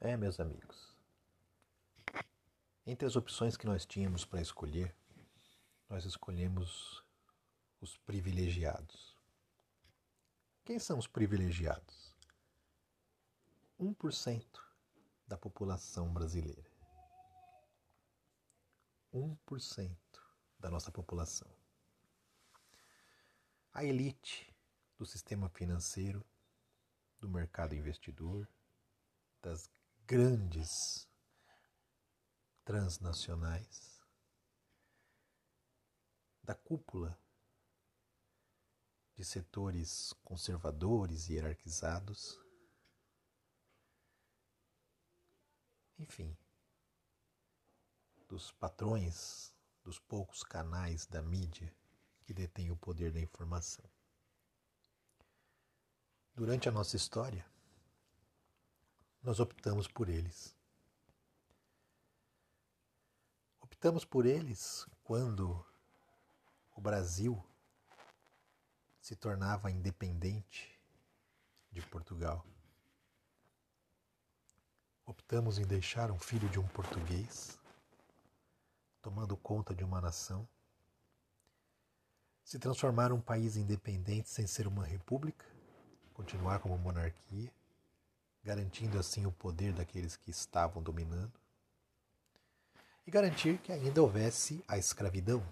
É, meus amigos. Entre as opções que nós tínhamos para escolher, nós escolhemos os privilegiados. Quem são os privilegiados? 1% da população brasileira. 1% da nossa população. A elite do sistema financeiro, do mercado investidor, das grandes transnacionais, da cúpula de setores conservadores e hierarquizados, enfim, dos patrões dos poucos canais da mídia que detêm o poder da informação. Durante a nossa história, nós optamos por eles. Optamos por eles quando o Brasil se tornava independente de Portugal. Optamos em deixar um filho de um português tomando conta de uma nação, se transformar um país independente sem ser uma república, continuar como monarquia, garantindo assim o poder daqueles que estavam dominando, e garantir que ainda houvesse a escravidão,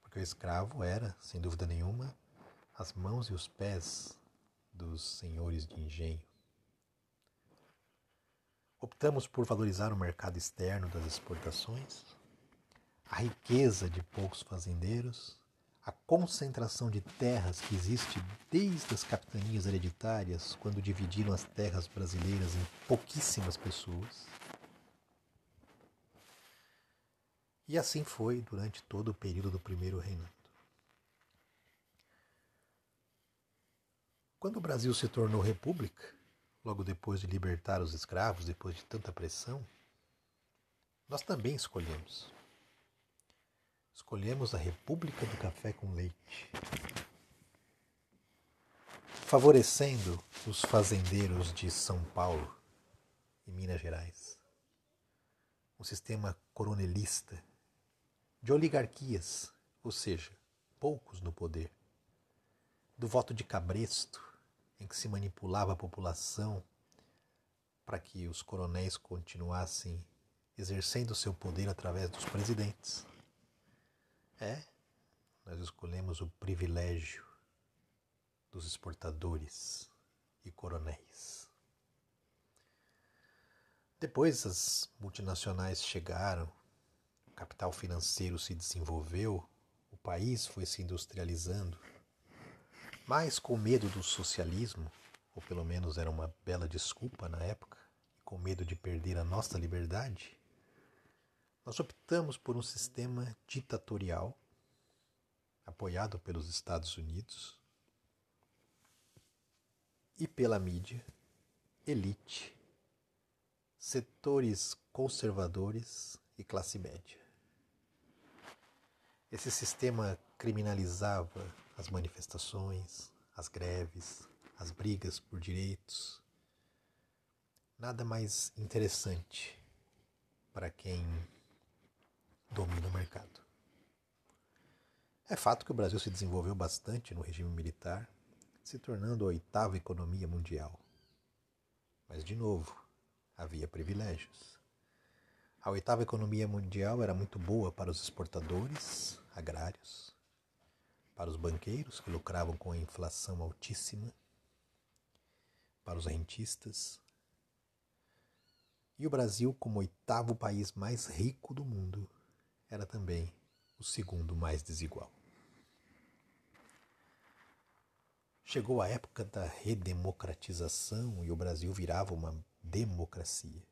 porque o escravo era, sem dúvida nenhuma, as mãos e os pés dos senhores de engenho. Optamos por valorizar o mercado externo das exportações, a riqueza de poucos fazendeiros, a concentração de terras que existe desde as capitanias hereditárias, quando dividiram as terras brasileiras em pouquíssimas pessoas. E assim foi durante todo o período do primeiro reinado. Quando o Brasil se tornou república, logo depois de libertar os escravos, depois de tanta pressão, nós também escolhemos. Escolhemos a República do Café com Leite, favorecendo os fazendeiros de São Paulo e Minas Gerais. Um sistema coronelista, de oligarquias, ou seja, poucos no poder, do voto de cabresto, em que se manipulava a população para que os coronéis continuassem exercendo seu poder através dos presidentes. É, nós escolhemos o privilégio dos exportadores e coronéis. Depois as multinacionais chegaram, o capital financeiro se desenvolveu, o país foi se industrializando mas com medo do socialismo, ou pelo menos era uma bela desculpa na época, e com medo de perder a nossa liberdade, nós optamos por um sistema ditatorial apoiado pelos Estados Unidos e pela mídia, elite, setores conservadores e classe média. Esse sistema criminalizava as manifestações, as greves, as brigas por direitos. Nada mais interessante para quem domina o mercado. É fato que o Brasil se desenvolveu bastante no regime militar, se tornando a oitava economia mundial. Mas, de novo, havia privilégios. A oitava economia mundial era muito boa para os exportadores agrários, para os banqueiros que lucravam com a inflação altíssima, para os rentistas. E o Brasil, como oitavo país mais rico do mundo, era também o segundo mais desigual. Chegou a época da redemocratização e o Brasil virava uma democracia.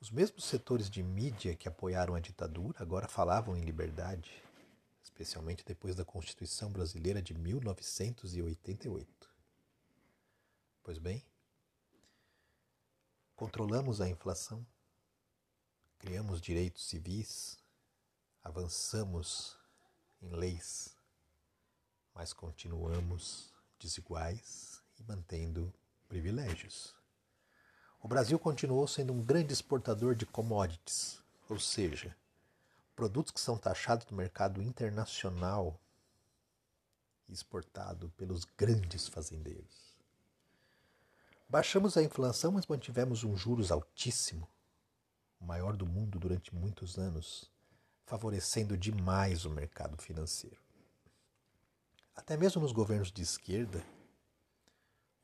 Os mesmos setores de mídia que apoiaram a ditadura agora falavam em liberdade, especialmente depois da Constituição Brasileira de 1988. Pois bem, controlamos a inflação, criamos direitos civis, avançamos em leis, mas continuamos desiguais e mantendo privilégios. o Brasil continuou sendo um grande exportador de commodities, ou seja, produtos que são taxados no mercado internacional e exportados pelos grandes fazendeiros. Baixamos a inflação, mas mantivemos um juros altíssimo, o maior do mundo durante muitos anos, favorecendo demais o mercado financeiro. Até mesmo nos governos de esquerda,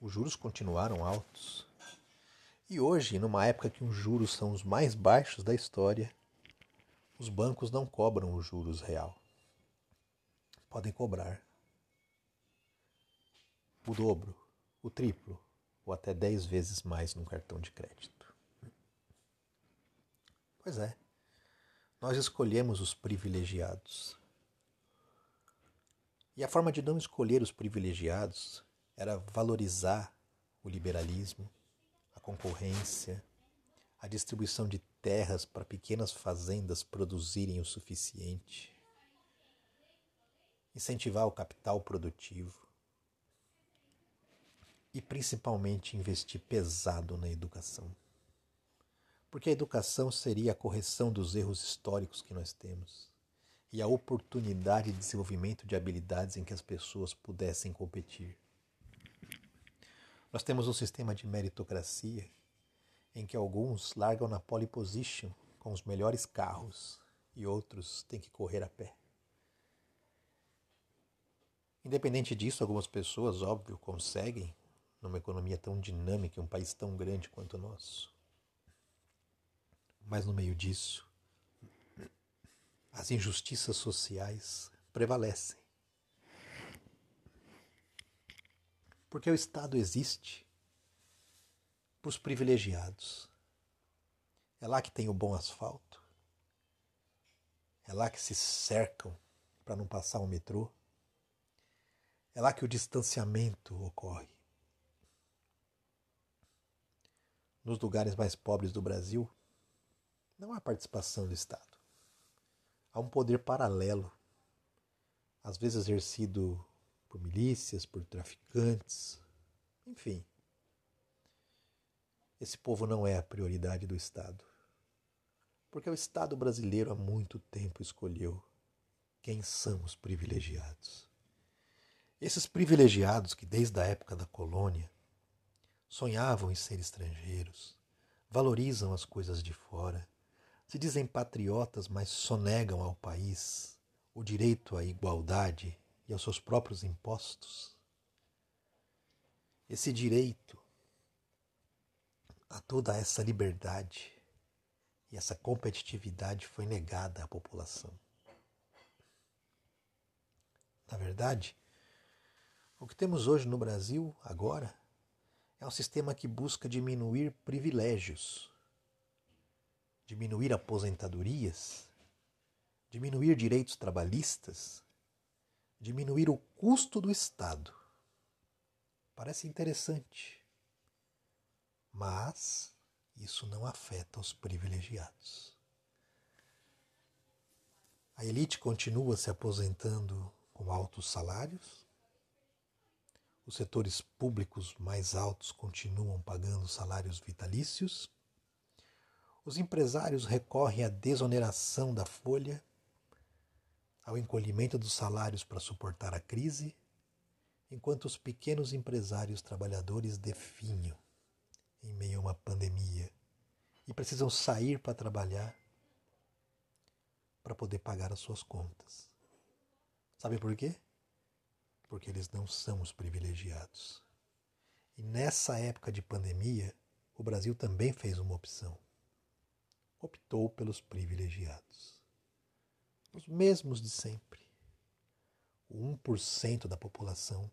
os juros continuaram altos. E hoje, numa época que os juros são os mais baixos da história, os bancos não cobram os juros real. Podem cobrar o dobro, o triplo ou até dez vezes mais num cartão de crédito. Pois é, nós escolhemos os privilegiados. E a forma de não escolher os privilegiados era valorizar o liberalismo, a concorrência, a distribuição de terras para pequenas fazendas produzirem o suficiente, incentivar o capital produtivo e principalmente investir pesado na educação. Porque a educação seria a correção dos erros históricos que nós temos e a oportunidade de desenvolvimento de habilidades em que as pessoas pudessem competir. Nós temos um sistema de meritocracia em que alguns largam na pole position com os melhores carros e outros têm que correr a pé. Independente disso, algumas pessoas, óbvio, conseguem, numa economia tão dinâmica e um país tão grande quanto o nosso. Mas no meio disso, as injustiças sociais prevalecem. Porque o Estado existe para os privilegiados. É lá que tem o bom asfalto. É lá que se cercam para não passar o metrô. É lá que o distanciamento ocorre. Nos lugares mais pobres do Brasil, não há participação do Estado. Há um poder paralelo, às vezes exercido por milícias, por traficantes, enfim. Esse povo não é a prioridade do Estado. Porque o Estado brasileiro há muito tempo escolheu quem são os privilegiados. Esses privilegiados que, desde a época da colônia, sonhavam em ser estrangeiros, valorizam as coisas de fora, se dizem patriotas, mas sonegam ao país o direito à igualdade e aos seus próprios impostos. Esse direito a toda essa liberdade e essa competitividade foi negada à população. Na verdade, o que temos hoje no Brasil, agora, é um sistema que busca diminuir privilégios, diminuir aposentadorias, diminuir direitos trabalhistas diminuir o custo do Estado. Parece interessante, mas isso não afeta os privilegiados. A elite continua se aposentando com altos salários, os setores públicos mais altos continuam pagando salários vitalícios, os empresários recorrem à desoneração da folha ao encolhimento dos salários para suportar a crise, enquanto os pequenos empresários trabalhadores definham em meio a uma pandemia e precisam sair para trabalhar para poder pagar as suas contas. Sabe por quê? Porque eles não são os privilegiados. E nessa época de pandemia, o Brasil também fez uma opção. Optou pelos privilegiados os mesmos de sempre. O 1% da população,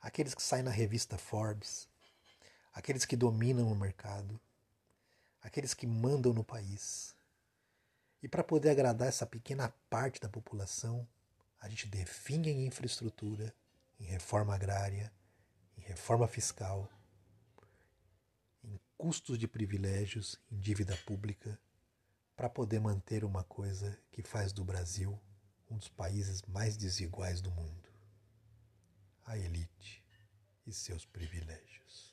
aqueles que saem na revista Forbes, aqueles que dominam o mercado, aqueles que mandam no país. E para poder agradar essa pequena parte da população, a gente definha em infraestrutura, em reforma agrária, em reforma fiscal, custos de privilégios, em dívida pública para poder manter uma coisa que faz do Brasil um dos países mais desiguais do mundo: a elite e seus privilégios.